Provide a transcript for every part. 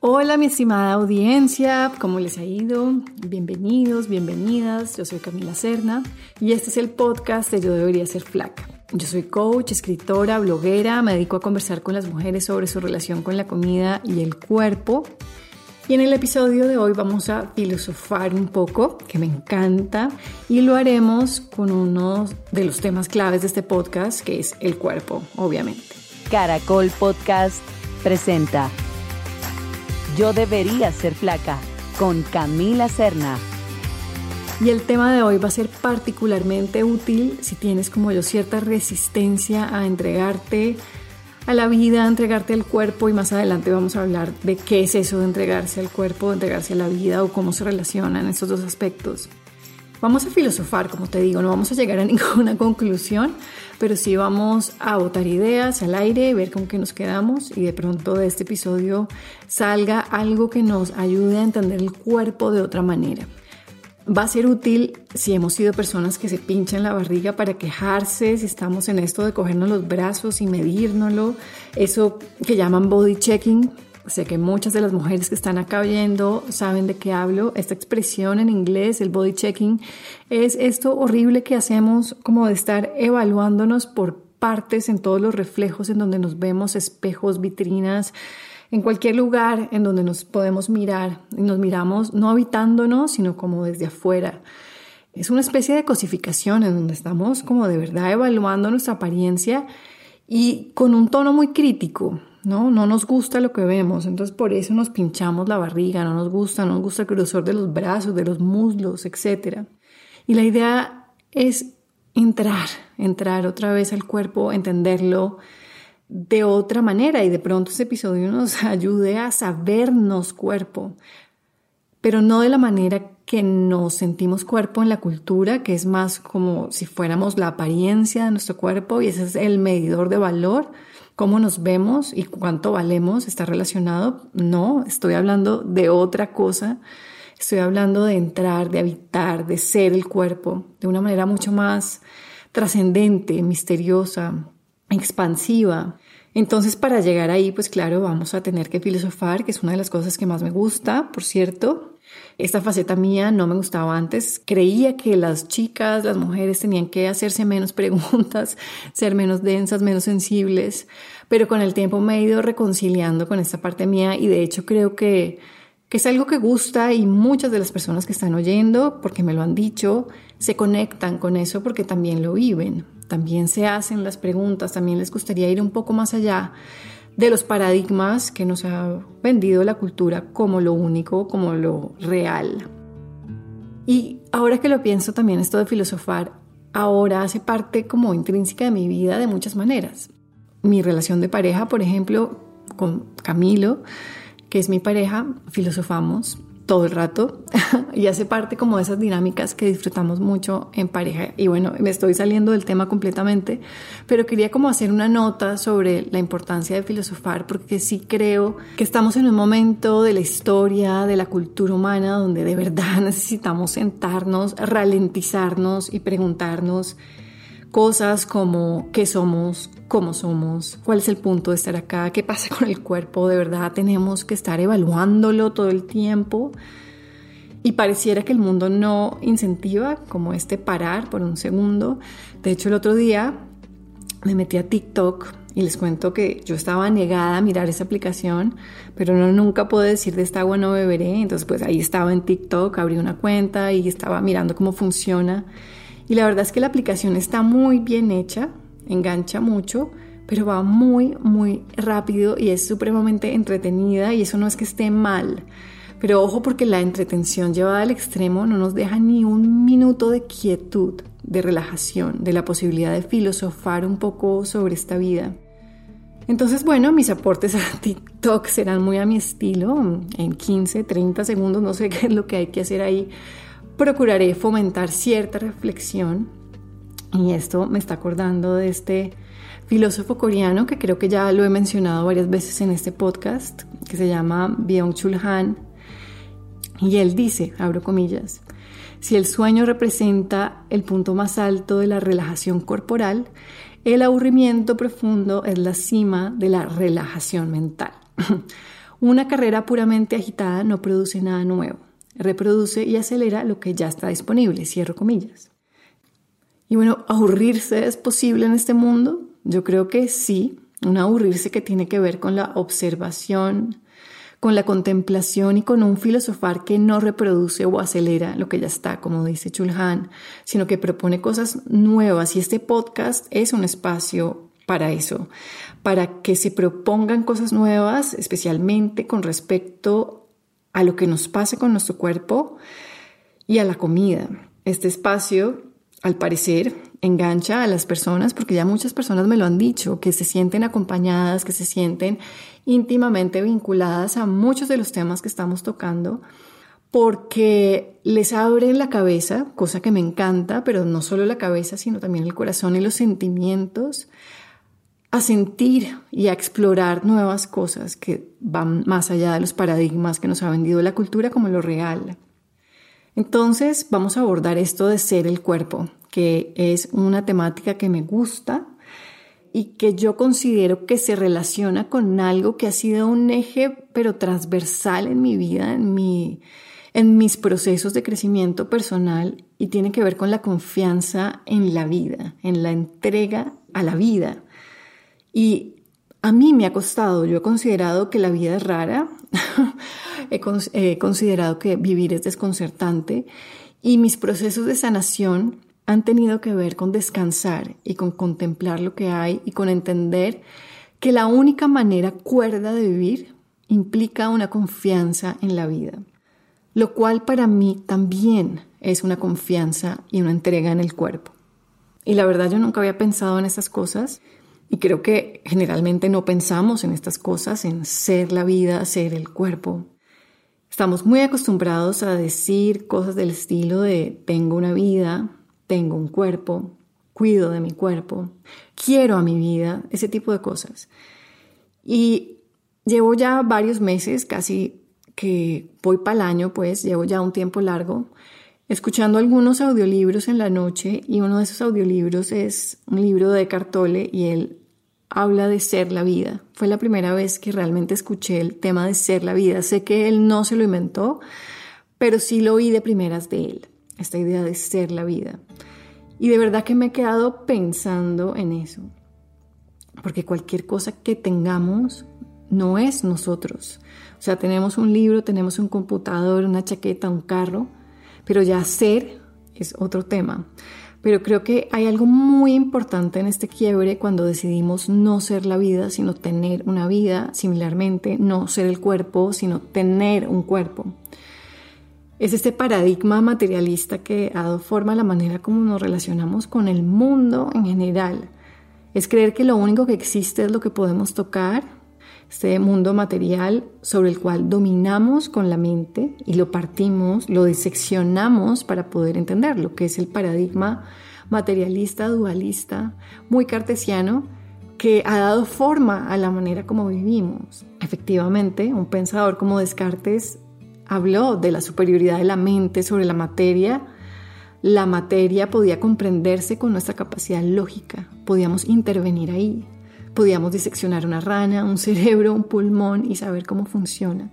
Hola mi estimada audiencia, ¿cómo les ha ido? Bienvenidos, bienvenidas, yo soy Camila Serna y este es el podcast de Yo debería ser flaca. Yo soy coach, escritora, bloguera, me dedico a conversar con las mujeres sobre su relación con la comida y el cuerpo. Y en el episodio de hoy vamos a filosofar un poco, que me encanta, y lo haremos con uno de los temas claves de este podcast, que es el cuerpo, obviamente. Caracol Podcast presenta Yo debería ser flaca con Camila Serna. Y el tema de hoy va a ser particularmente útil si tienes como yo cierta resistencia a entregarte a la vida, a entregarte al cuerpo y más adelante vamos a hablar de qué es eso de entregarse al cuerpo, de entregarse a la vida o cómo se relacionan estos dos aspectos. Vamos a filosofar, como te digo, no vamos a llegar a ninguna conclusión, pero sí vamos a botar ideas al aire, ver con qué nos quedamos y de pronto de este episodio salga algo que nos ayude a entender el cuerpo de otra manera. Va a ser útil si hemos sido personas que se pinchan la barriga para quejarse, si estamos en esto de cogernos los brazos y medírnoslo, eso que llaman body checking, Sé que muchas de las mujeres que están acá oyendo saben de qué hablo. Esta expresión en inglés, el body checking, es esto horrible que hacemos como de estar evaluándonos por partes en todos los reflejos en donde nos vemos, espejos, vitrinas, en cualquier lugar en donde nos podemos mirar. Y nos miramos no habitándonos, sino como desde afuera. Es una especie de cosificación en donde estamos como de verdad evaluando nuestra apariencia y con un tono muy crítico. ¿No? No nos gusta lo que vemos, entonces por eso nos pinchamos la barriga, no nos gusta, no nos gusta el grosor de los brazos, de los muslos, etc. Y la idea es entrar, entrar otra vez al cuerpo, entenderlo de otra manera y de pronto este episodio nos ayude a sabernos cuerpo, pero no de la manera que nos sentimos cuerpo en la cultura, que es más como si fuéramos la apariencia de nuestro cuerpo y ese es el medidor de valor, cómo nos vemos y cuánto valemos está relacionado. No, estoy hablando de otra cosa. Estoy hablando de entrar, de habitar, de ser el cuerpo de una manera mucho más trascendente, misteriosa, expansiva. Entonces, para llegar ahí, pues claro, vamos a tener que filosofar, que es una de las cosas que más me gusta, por cierto. Esta faceta mía no me gustaba antes. Creía que las chicas, las mujeres tenían que hacerse menos preguntas, ser menos densas, menos sensibles, pero con el tiempo me he ido reconciliando con esta parte mía y de hecho creo que, que es algo que gusta y muchas de las personas que están oyendo, porque me lo han dicho, se conectan con eso porque también lo viven, también se hacen las preguntas, también les gustaría ir un poco más allá de los paradigmas que nos ha vendido la cultura como lo único, como lo real. Y ahora que lo pienso también esto de filosofar, ahora hace parte como intrínseca de mi vida de muchas maneras. Mi relación de pareja, por ejemplo, con Camilo, que es mi pareja, filosofamos todo el rato y hace parte como de esas dinámicas que disfrutamos mucho en pareja. Y bueno, me estoy saliendo del tema completamente, pero quería como hacer una nota sobre la importancia de filosofar porque sí creo que estamos en un momento de la historia, de la cultura humana, donde de verdad necesitamos sentarnos, ralentizarnos y preguntarnos cosas como qué somos, cómo somos, cuál es el punto de estar acá, qué pasa con el cuerpo, de verdad tenemos que estar evaluándolo todo el tiempo. Y pareciera que el mundo no incentiva como este parar por un segundo. De hecho, el otro día me metí a TikTok y les cuento que yo estaba negada a mirar esa aplicación, pero no nunca puedo decir de esta agua no beberé. Entonces, pues ahí estaba en TikTok, abrí una cuenta y estaba mirando cómo funciona. Y la verdad es que la aplicación está muy bien hecha, engancha mucho, pero va muy, muy rápido y es supremamente entretenida y eso no es que esté mal. Pero ojo porque la entretención llevada al extremo no nos deja ni un minuto de quietud, de relajación, de la posibilidad de filosofar un poco sobre esta vida. Entonces, bueno, mis aportes a TikTok serán muy a mi estilo, en 15, 30 segundos, no sé qué es lo que hay que hacer ahí procuraré fomentar cierta reflexión y esto me está acordando de este filósofo coreano que creo que ya lo he mencionado varias veces en este podcast, que se llama Byung-Chul Han. Y él dice, abro comillas, si el sueño representa el punto más alto de la relajación corporal, el aburrimiento profundo es la cima de la relajación mental. Una carrera puramente agitada no produce nada nuevo, reproduce y acelera lo que ya está disponible, cierro comillas. Y bueno, ¿aburrirse es posible en este mundo? Yo creo que sí, un aburrirse que tiene que ver con la observación, con la contemplación y con un filosofar que no reproduce o acelera lo que ya está, como dice Chulhan, sino que propone cosas nuevas. Y este podcast es un espacio para eso, para que se propongan cosas nuevas, especialmente con respecto a lo que nos pasa con nuestro cuerpo y a la comida. Este espacio, al parecer, engancha a las personas, porque ya muchas personas me lo han dicho, que se sienten acompañadas, que se sienten íntimamente vinculadas a muchos de los temas que estamos tocando, porque les abren la cabeza, cosa que me encanta, pero no solo la cabeza, sino también el corazón y los sentimientos, a sentir y a explorar nuevas cosas que van más allá de los paradigmas que nos ha vendido la cultura como lo real. Entonces vamos a abordar esto de ser el cuerpo, que es una temática que me gusta y que yo considero que se relaciona con algo que ha sido un eje pero transversal en mi vida, en, mi, en mis procesos de crecimiento personal y tiene que ver con la confianza en la vida, en la entrega a la vida. Y a mí me ha costado, yo he considerado que la vida es rara, he, considerado que vivir es desconcertante y mis procesos de sanación han tenido que ver con descansar y con contemplar lo que hay y con entender que la única manera cuerda de vivir implica una confianza en la vida, lo cual para mí también es una confianza y una entrega en el cuerpo. Y la verdad yo nunca había pensado en esas cosas y creo que generalmente no pensamos en estas cosas, en ser la vida, ser el cuerpo. Estamos muy acostumbrados a decir cosas del estilo de tengo una vida, tengo un cuerpo, cuido de mi cuerpo, quiero a mi vida, ese tipo de cosas. Y llevo ya varios meses, casi que voy para el año, pues llevo ya un tiempo largo, escuchando algunos audiolibros en la noche y uno de esos audiolibros es un libro de Cartole y él habla de ser la vida. Fue la primera vez que realmente escuché el tema de ser la vida. Sé que él no se lo inventó, pero sí lo oí de primeras de él esta idea de ser la vida. Y de verdad que me he quedado pensando en eso, porque cualquier cosa que tengamos no es nosotros. O sea, tenemos un libro, tenemos un computador, una chaqueta, un carro, pero ya ser es otro tema. Pero creo que hay algo muy importante en este quiebre cuando decidimos no ser la vida, sino tener una vida, similarmente, no ser el cuerpo, sino tener un cuerpo. Es este paradigma materialista que ha dado forma a la manera como nos relacionamos con el mundo en general. Es creer que lo único que existe es lo que podemos tocar, este mundo material sobre el cual dominamos con la mente y lo partimos, lo diseccionamos para poder entender lo que es el paradigma materialista, dualista, muy cartesiano, que ha dado forma a la manera como vivimos. Efectivamente, un pensador como Descartes habló de la superioridad de la mente sobre la materia, la materia podía comprenderse con nuestra capacidad lógica, podíamos intervenir ahí, podíamos diseccionar una rana, un cerebro, un pulmón y saber cómo funciona.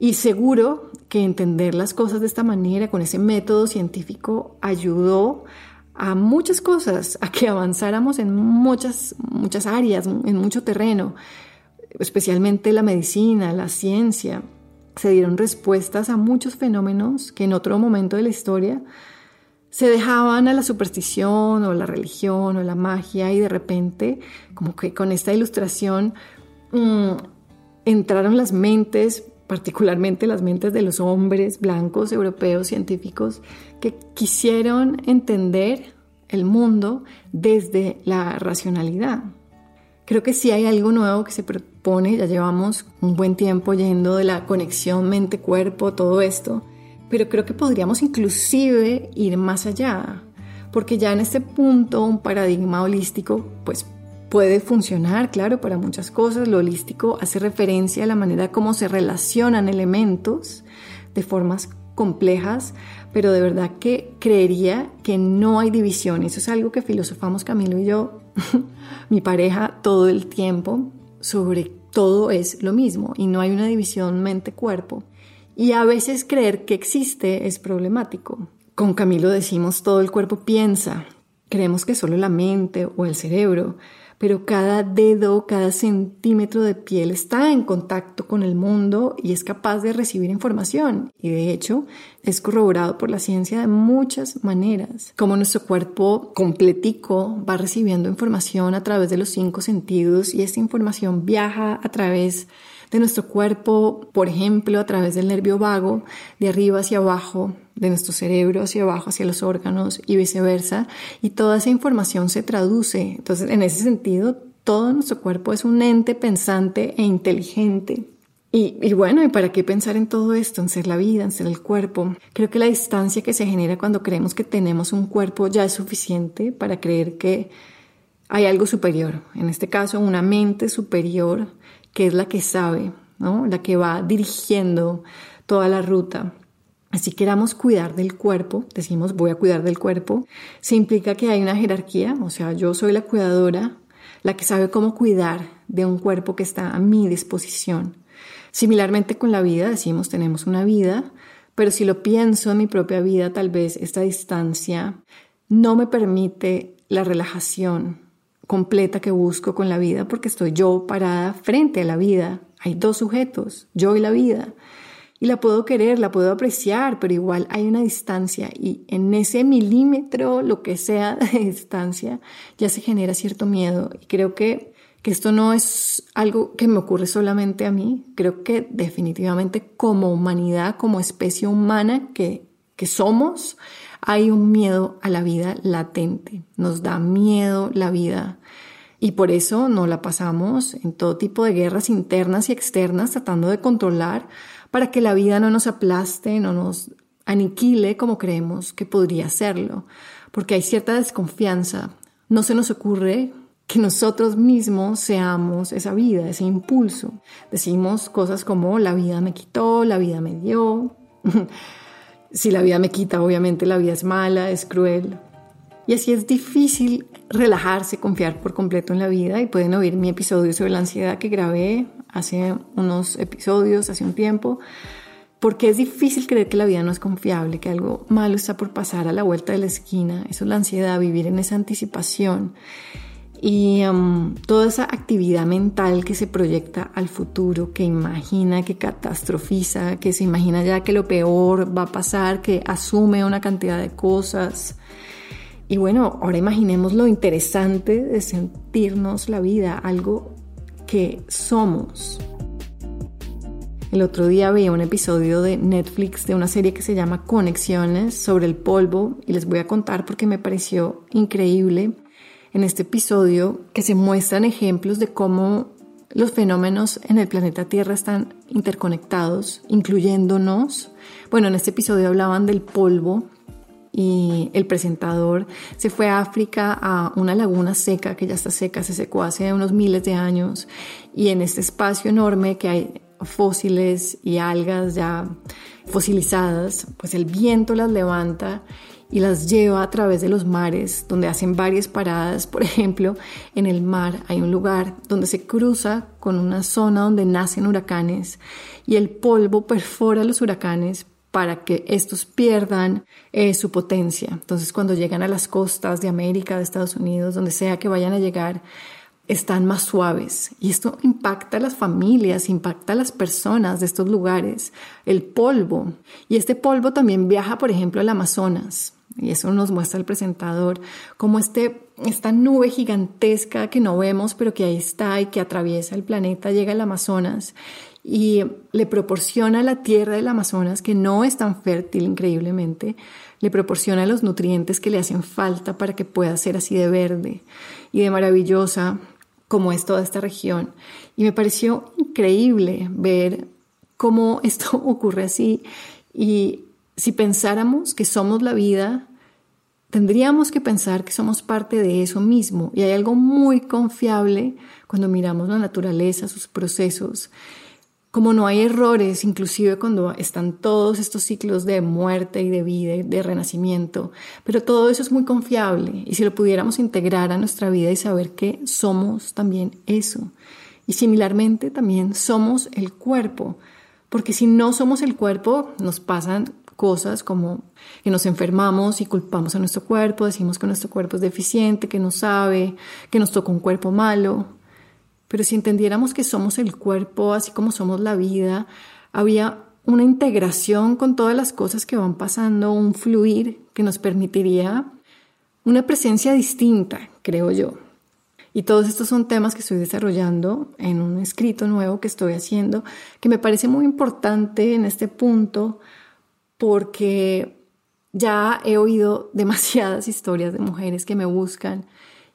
Y seguro que entender las cosas de esta manera, con ese método científico, ayudó a muchas cosas, a que avanzáramos en muchas, muchas áreas, en mucho terreno, especialmente la medicina, la ciencia, se dieron respuestas a muchos fenómenos que en otro momento de la historia se dejaban a la superstición o la religión o la magia y de repente, como que con esta ilustración, mm, entraron las mentes, particularmente las mentes de los hombres blancos, europeos, científicos, que quisieron entender el mundo desde la racionalidad. Creo que sí hay algo nuevo que se propone, ya llevamos un buen tiempo yendo de la conexión mente-cuerpo, todo esto, pero creo que podríamos inclusive ir más allá, porque ya en este punto un paradigma holístico pues puede funcionar, claro, para muchas cosas. Lo holístico hace referencia a la manera como se relacionan elementos de formas complejas, pero de verdad que creería que no hay división. Eso es algo que filosofamos Camilo y yo mi pareja todo el tiempo sobre todo es lo mismo y no hay una división mente-cuerpo. Y a veces creer que existe es problemático. Con Camilo decimos todo el cuerpo piensa, creemos que solo la mente o el cerebro, pero cada dedo, cada centímetro de piel está en contacto con el mundo y es capaz de recibir información. Y de hecho, es corroborado por la ciencia de muchas maneras. Como nuestro cuerpo completico va recibiendo información a través de los cinco sentidos y esta información viaja a través nuestro cuerpo, por ejemplo, a través del nervio vago, de arriba hacia abajo, de nuestro cerebro hacia abajo, hacia los órganos y viceversa, y toda esa información se traduce. Entonces, en ese sentido, todo nuestro cuerpo es un ente pensante e inteligente. Y, y, bueno, ¿y para qué pensar en todo esto, en ser la vida, en ser el cuerpo? Creo que la distancia que se genera cuando creemos que tenemos un cuerpo ya es suficiente para creer que hay algo superior, en este caso una mente superior que es la que sabe, ¿no? la que va dirigiendo toda la ruta. Así queramos cuidar del cuerpo, decimos voy a cuidar del cuerpo, se implica que hay una jerarquía, o sea, yo soy la cuidadora, la que sabe cómo cuidar de un cuerpo que está a mi disposición. Similarmente con la vida, decimos tenemos una vida, pero si lo pienso en mi propia vida, tal vez esta distancia no me permite la relajación, completa que busco con la vida porque estoy yo parada frente a la vida. Hay dos sujetos, yo y la vida. Y la puedo querer, la puedo apreciar, pero igual hay una distancia y en ese milímetro, lo que sea de distancia, ya se genera cierto miedo. Y creo que, que esto no es algo que me ocurre solamente a mí, creo que definitivamente como humanidad, como especie humana que, que somos, hay un miedo a la vida latente, nos da miedo la vida y por eso no la pasamos en todo tipo de guerras internas y externas tratando de controlar para que la vida no nos aplaste, no nos aniquile como creemos que podría hacerlo, porque hay cierta desconfianza. No se nos ocurre que nosotros mismos seamos esa vida, ese impulso. Decimos cosas como la vida me quitó, la vida me dio. si la vida me quita, obviamente la vida es mala, es cruel. Y así es difícil relajarse, confiar por completo en la vida y pueden oír mi episodio sobre la ansiedad que grabé hace unos episodios, hace un tiempo, porque es difícil creer que la vida no es confiable, que algo malo está por pasar a la vuelta de la esquina. Eso es la ansiedad, vivir en esa anticipación y um, toda esa actividad mental que se proyecta al futuro, que imagina, que catastrofiza, que se imagina ya que lo peor va a pasar, que asume una cantidad de cosas. Y bueno, ahora imaginemos lo interesante de sentirnos la vida, algo que somos. El otro día vi un episodio de Netflix de una serie que se llama Conexiones sobre el polvo y les voy a contar porque me pareció increíble en este episodio que se muestran ejemplos de cómo los fenómenos en el planeta Tierra están interconectados, incluyéndonos. Bueno, en este episodio hablaban del polvo y el presentador se fue a África a una laguna seca, que ya está seca, se secó hace unos miles de años, y en este espacio enorme que hay fósiles y algas ya fosilizadas, pues el viento las levanta y las lleva a través de los mares, donde hacen varias paradas. Por ejemplo, en el mar hay un lugar donde se cruza con una zona donde nacen huracanes y el polvo perfora los huracanes para que estos pierdan eh, su potencia. Entonces, cuando llegan a las costas de América, de Estados Unidos, donde sea que vayan a llegar, están más suaves y esto impacta a las familias, impacta a las personas de estos lugares, el polvo. Y este polvo también viaja, por ejemplo, al Amazonas. Y eso nos muestra el presentador, como este, esta nube gigantesca que no vemos, pero que ahí está y que atraviesa el planeta, llega al Amazonas y le proporciona a la tierra del Amazonas, que no es tan fértil increíblemente, le proporciona los nutrientes que le hacen falta para que pueda ser así de verde y de maravillosa como es toda esta región. Y me pareció increíble ver cómo esto ocurre así y si pensáramos que somos la vida, tendríamos que pensar que somos parte de eso mismo. Y hay algo muy confiable cuando miramos la naturaleza, sus procesos. Como no hay errores, inclusive cuando están todos estos ciclos de muerte y de vida y de renacimiento, pero todo eso es muy confiable y si lo pudiéramos integrar a nuestra vida y saber que somos también eso, Y similarmente también somos el cuerpo, porque si no somos el cuerpo, nos pasan cosas como que nos enfermamos y culpamos a nuestro cuerpo, decimos que nuestro cuerpo es deficiente, que no sabe, que nos toca un cuerpo malo. Pero si entendiéramos que somos el cuerpo, así como somos la vida, había una integración con todas las cosas que van pasando, un fluir que nos permitiría una presencia distinta, creo yo. Y todos estos son temas que estoy desarrollando en un escrito nuevo que estoy haciendo, que me parece muy importante en este punto porque ya he oído demasiadas historias de mujeres que me buscan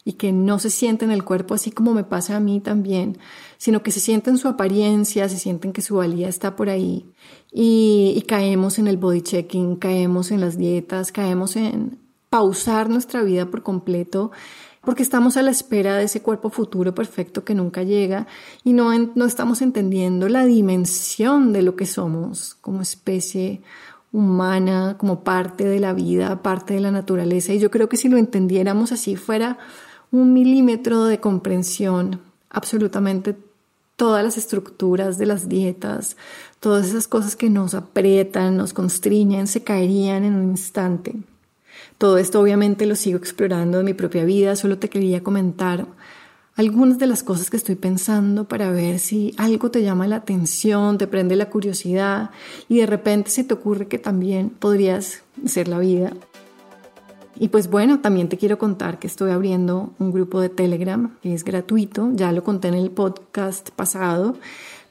y que no se sienten el cuerpo así como me pasa a mí también, sino que se sienten su apariencia, se sienten que su valía está por ahí y, y caemos en el body checking, caemos en las dietas, caemos en pausar nuestra vida por completo porque estamos a la espera de ese cuerpo futuro perfecto que nunca llega y no, no estamos entendiendo la dimensión de lo que somos como especie humana, como parte de la vida, parte de la naturaleza. Y yo creo que si lo entendiéramos así fuera un milímetro de comprensión, absolutamente todas las estructuras de las dietas, todas esas cosas que nos aprietan, nos constriñen, se caerían en un instante. Todo esto obviamente lo sigo explorando en mi propia vida, solo te quería comentar algunas de las cosas que estoy pensando para ver si algo te llama la atención, te prende la curiosidad y de repente se te ocurre que también podrías ser la vida. Y pues bueno, también te quiero contar que estoy abriendo un grupo de Telegram que es gratuito, ya lo conté en el podcast pasado.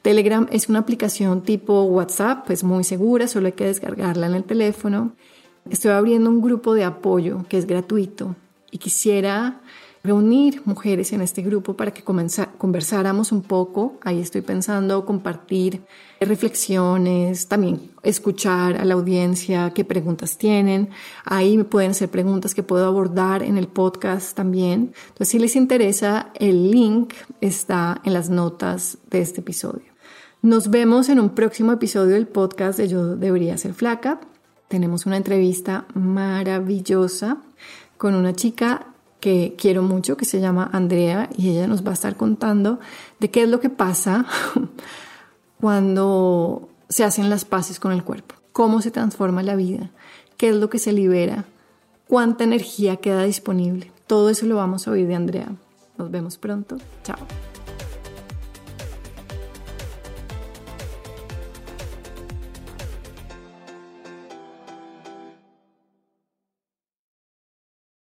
Telegram es una aplicación tipo WhatsApp, es muy segura, solo hay que descargarla en el teléfono. Estoy abriendo un grupo de apoyo que es gratuito y quisiera reunir mujeres en este grupo para que conversáramos un poco. Ahí estoy pensando compartir reflexiones, también escuchar a la audiencia qué preguntas tienen. Ahí me pueden hacer preguntas que puedo abordar en el podcast también. Entonces, si les interesa, el link está en las notas de este episodio. Nos vemos en un próximo episodio del podcast de Yo debería ser flaca. Tenemos una entrevista maravillosa con una chica que quiero mucho, que se llama Andrea, y ella nos va a estar contando de qué es lo que pasa cuando se hacen las paces con el cuerpo, cómo se transforma la vida, qué es lo que se libera, cuánta energía queda disponible. Todo eso lo vamos a oír de Andrea. Nos vemos pronto. Chao.